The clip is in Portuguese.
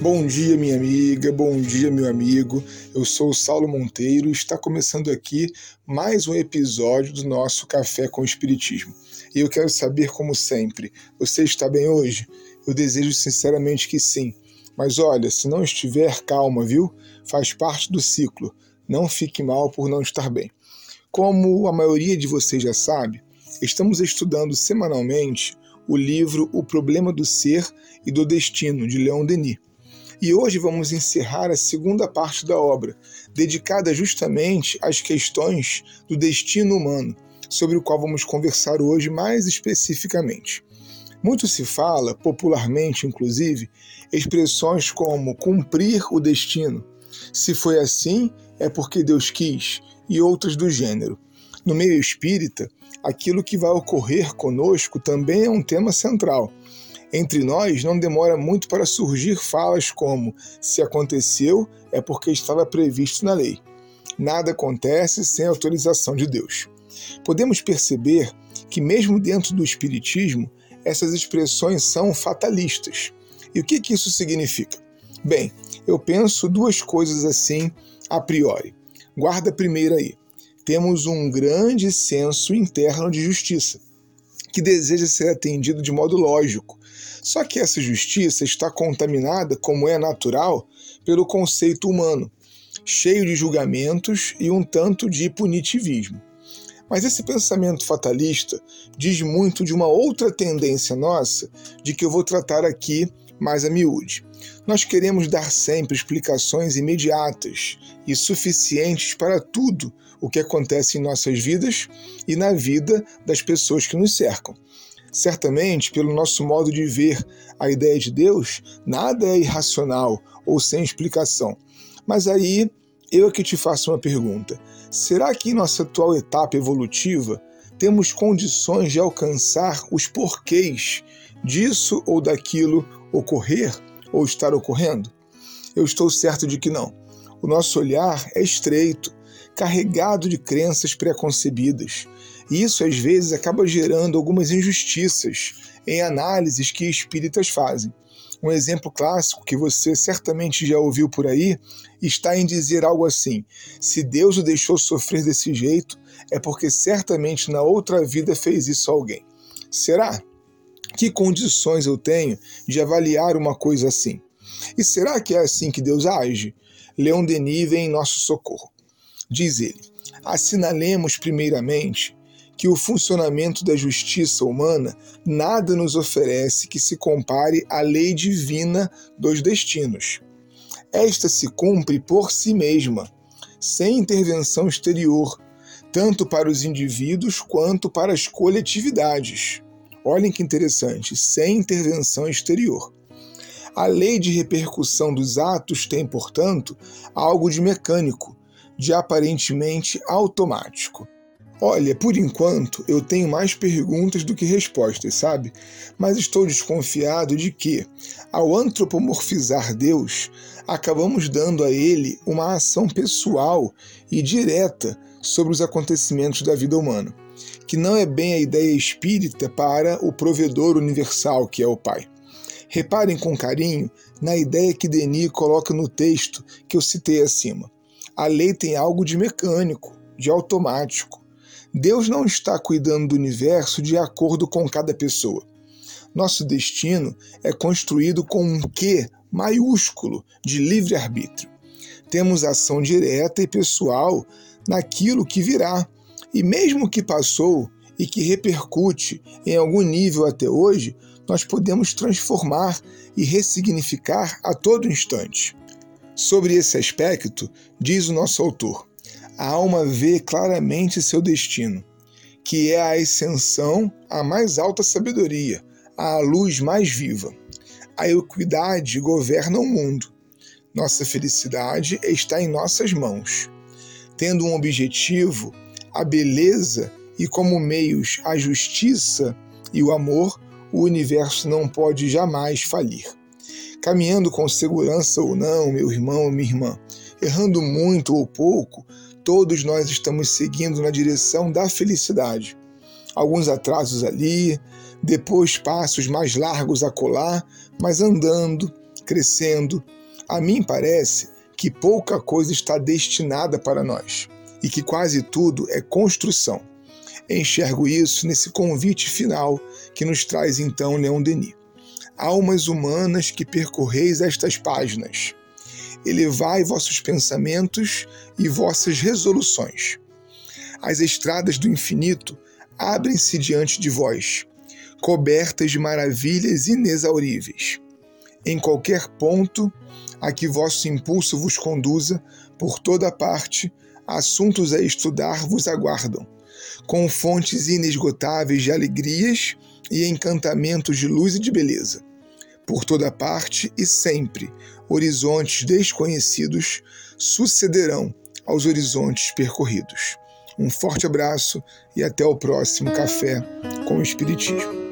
Bom dia, minha amiga, bom dia, meu amigo. Eu sou o Saulo Monteiro e está começando aqui mais um episódio do nosso Café com Espiritismo. E eu quero saber, como sempre, você está bem hoje? Eu desejo sinceramente que sim. Mas olha, se não estiver, calma, viu? Faz parte do ciclo. Não fique mal por não estar bem. Como a maioria de vocês já sabe, estamos estudando semanalmente o livro O Problema do Ser e do Destino, de Leon Denis. E hoje vamos encerrar a segunda parte da obra, dedicada justamente às questões do destino humano, sobre o qual vamos conversar hoje mais especificamente. Muito se fala, popularmente inclusive, expressões como cumprir o destino. Se foi assim, é porque Deus quis, e outras do gênero. No meio espírita, aquilo que vai ocorrer conosco também é um tema central entre nós, não demora muito para surgir falas como: se aconteceu, é porque estava previsto na lei. Nada acontece sem autorização de Deus. Podemos perceber que, mesmo dentro do Espiritismo, essas expressões são fatalistas. E o que, que isso significa? Bem, eu penso duas coisas assim a priori. Guarda primeiro aí. Temos um grande senso interno de justiça, que deseja ser atendido de modo lógico, só que essa justiça está contaminada, como é natural, pelo conceito humano, cheio de julgamentos e um tanto de punitivismo. Mas esse pensamento fatalista diz muito de uma outra tendência nossa, de que eu vou tratar aqui mais a miúde. Nós queremos dar sempre explicações imediatas e suficientes para tudo o que acontece em nossas vidas e na vida das pessoas que nos cercam. Certamente, pelo nosso modo de ver a ideia de Deus, nada é irracional ou sem explicação. Mas aí eu é que te faço uma pergunta: será que em nossa atual etapa evolutiva temos condições de alcançar os porquês disso ou daquilo ocorrer ou estar ocorrendo? Eu estou certo de que não. O nosso olhar é estreito, carregado de crenças preconcebidas e isso às vezes acaba gerando algumas injustiças em análises que espíritas fazem. Um exemplo clássico que você certamente já ouviu por aí está em dizer algo assim: se Deus o deixou sofrer desse jeito, é porque certamente na outra vida fez isso a alguém. Será? Que condições eu tenho de avaliar uma coisa assim? E será que é assim que Deus age? Leon Denis vem em nosso socorro. Diz ele: assinalemos primeiramente que o funcionamento da justiça humana nada nos oferece que se compare à lei divina dos destinos. Esta se cumpre por si mesma, sem intervenção exterior, tanto para os indivíduos quanto para as coletividades. Olhem que interessante, sem intervenção exterior. A lei de repercussão dos atos tem, portanto, algo de mecânico, de aparentemente automático. Olha, por enquanto eu tenho mais perguntas do que respostas, sabe? Mas estou desconfiado de que, ao antropomorfizar Deus, acabamos dando a ele uma ação pessoal e direta sobre os acontecimentos da vida humana, que não é bem a ideia espírita para o provedor universal que é o Pai. Reparem com carinho na ideia que Denis coloca no texto que eu citei acima. A lei tem algo de mecânico, de automático Deus não está cuidando do universo de acordo com cada pessoa. Nosso destino é construído com um Q maiúsculo de livre-arbítrio. Temos ação direta e pessoal naquilo que virá, e mesmo que passou e que repercute em algum nível até hoje, nós podemos transformar e ressignificar a todo instante. Sobre esse aspecto, diz o nosso autor: a alma vê claramente seu destino, que é a ascensão à mais alta sabedoria, à luz mais viva. A equidade governa o mundo. Nossa felicidade está em nossas mãos. Tendo um objetivo, a beleza e como meios a justiça e o amor, o universo não pode jamais falir. Caminhando com segurança ou não, meu irmão, minha irmã, errando muito ou pouco, todos nós estamos seguindo na direção da felicidade. Alguns atrasos ali, depois passos mais largos a colar, mas andando, crescendo. A mim parece que pouca coisa está destinada para nós e que quase tudo é construção. Enxergo isso nesse convite final que nos traz então Leon Denis. Almas humanas que percorreis estas páginas, elevai vossos pensamentos e vossas resoluções. As estradas do infinito abrem-se diante de vós, cobertas de maravilhas inexauríveis. Em qualquer ponto a que vosso impulso vos conduza, por toda parte, assuntos a estudar vos aguardam com fontes inesgotáveis de alegrias e encantamentos de luz e de beleza. Por toda parte e sempre, horizontes desconhecidos sucederão aos horizontes percorridos. Um forte abraço e até o próximo Café com o Espiritismo.